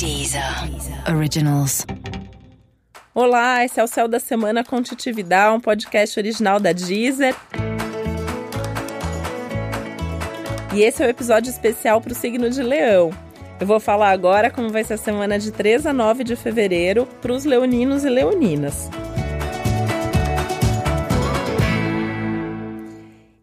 Deezer Originals. Olá, esse é o Céu da Semana com Titividade, um podcast original da Deezer. E esse é o episódio especial para o signo de Leão. Eu vou falar agora como vai ser a semana de 3 a 9 de fevereiro para os leoninos e leoninas.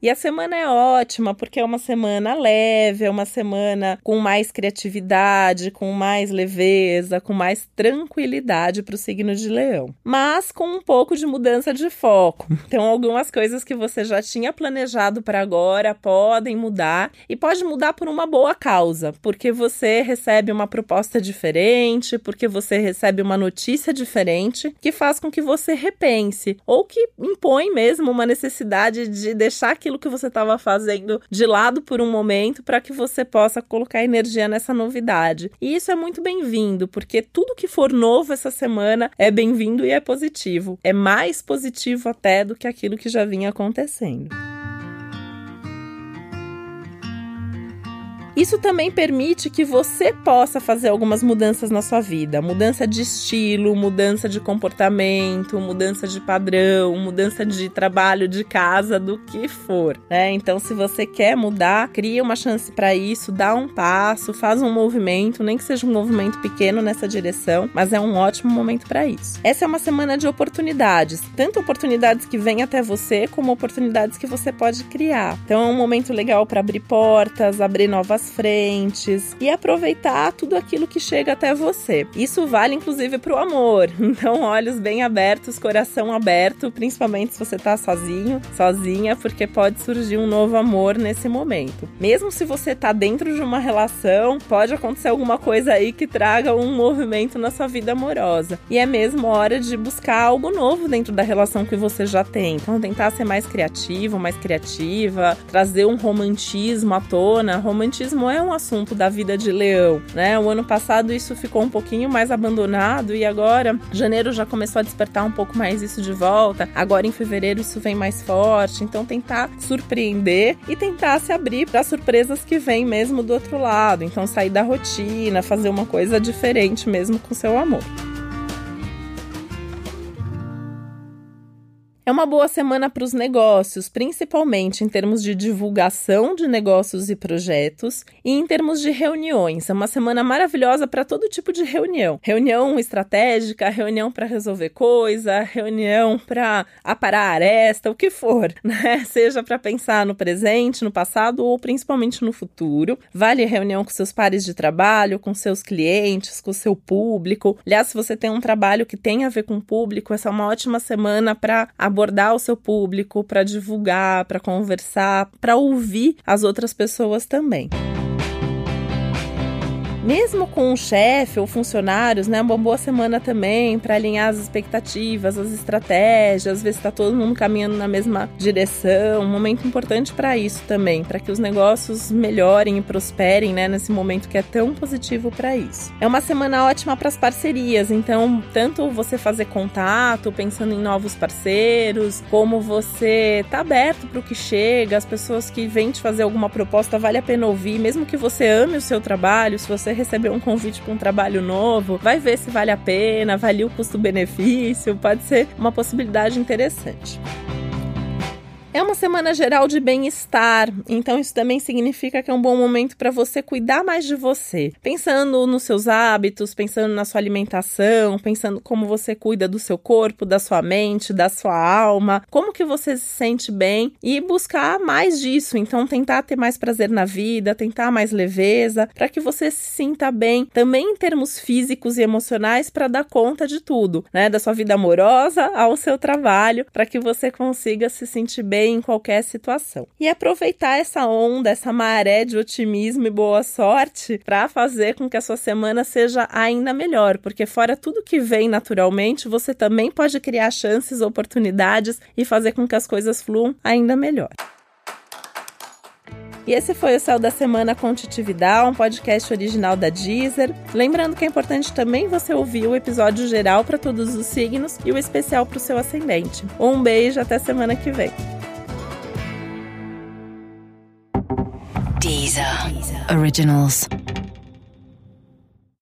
E a semana é ótima porque é uma semana leve, é uma semana com mais criatividade, com mais leveza, com mais tranquilidade para o signo de Leão, mas com um pouco de mudança de foco. Então, algumas coisas que você já tinha planejado para agora podem mudar e pode mudar por uma boa causa, porque você recebe uma proposta diferente, porque você recebe uma notícia diferente que faz com que você repense ou que impõe mesmo uma necessidade de deixar aquilo aquilo que você estava fazendo de lado por um momento para que você possa colocar energia nessa novidade. E isso é muito bem-vindo, porque tudo que for novo essa semana é bem-vindo e é positivo. É mais positivo até do que aquilo que já vinha acontecendo. Isso também permite que você possa fazer algumas mudanças na sua vida, mudança de estilo, mudança de comportamento, mudança de padrão, mudança de trabalho, de casa, do que for, né? Então, se você quer mudar, cria uma chance para isso, dá um passo, faz um movimento, nem que seja um movimento pequeno nessa direção, mas é um ótimo momento para isso. Essa é uma semana de oportunidades, tanto oportunidades que vêm até você, como oportunidades que você pode criar. Então, é um momento legal para abrir portas, abrir novas frentes e aproveitar tudo aquilo que chega até você. Isso vale inclusive para o amor. Então, olhos bem abertos, coração aberto, principalmente se você está sozinho, sozinha, porque pode surgir um novo amor nesse momento. Mesmo se você está dentro de uma relação, pode acontecer alguma coisa aí que traga um movimento na sua vida amorosa. E é mesmo hora de buscar algo novo dentro da relação que você já tem. Então, tentar ser mais criativo, mais criativa, trazer um romantismo à tona. Romantismo é um assunto da vida de leão, né? O ano passado isso ficou um pouquinho mais abandonado e agora janeiro já começou a despertar um pouco mais isso de volta. Agora em fevereiro isso vem mais forte, então tentar surpreender e tentar se abrir para surpresas que vêm mesmo do outro lado. Então sair da rotina, fazer uma coisa diferente mesmo com seu amor. É uma boa semana para os negócios, principalmente em termos de divulgação de negócios e projetos e em termos de reuniões. É uma semana maravilhosa para todo tipo de reunião. Reunião estratégica, reunião para resolver coisa, reunião para aparar aresta, o que for, né? Seja para pensar no presente, no passado ou principalmente no futuro. Vale reunião com seus pares de trabalho, com seus clientes, com seu público. Aliás, se você tem um trabalho que tem a ver com o público, essa é uma ótima semana para o seu público, para divulgar, para conversar, para ouvir as outras pessoas também mesmo com um chefe ou funcionários, né, uma boa semana também para alinhar as expectativas, as estratégias, ver se está todo mundo caminhando na mesma direção. Um momento importante para isso também, para que os negócios melhorem e prosperem, né, nesse momento que é tão positivo para isso. É uma semana ótima para as parcerias, então tanto você fazer contato, pensando em novos parceiros, como você tá aberto para o que chega, as pessoas que vêm te fazer alguma proposta vale a pena ouvir, mesmo que você ame o seu trabalho, se você receber um convite para um trabalho novo, vai ver se vale a pena, avalia o custo-benefício, pode ser uma possibilidade interessante. É uma semana geral de bem-estar, então isso também significa que é um bom momento para você cuidar mais de você, pensando nos seus hábitos, pensando na sua alimentação, pensando como você cuida do seu corpo, da sua mente, da sua alma, como que você se sente bem e buscar mais disso. Então tentar ter mais prazer na vida, tentar mais leveza, para que você se sinta bem, também em termos físicos e emocionais para dar conta de tudo, né, da sua vida amorosa ao seu trabalho, para que você consiga se sentir bem em qualquer situação. E aproveitar essa onda, essa maré de otimismo e boa sorte para fazer com que a sua semana seja ainda melhor, porque fora tudo que vem naturalmente, você também pode criar chances, oportunidades e fazer com que as coisas fluam ainda melhor. E esse foi o Céu da Semana com um podcast original da Deezer. Lembrando que é importante também você ouvir o episódio geral para todos os signos e o especial para o seu ascendente. Um beijo, até semana que vem. Originals.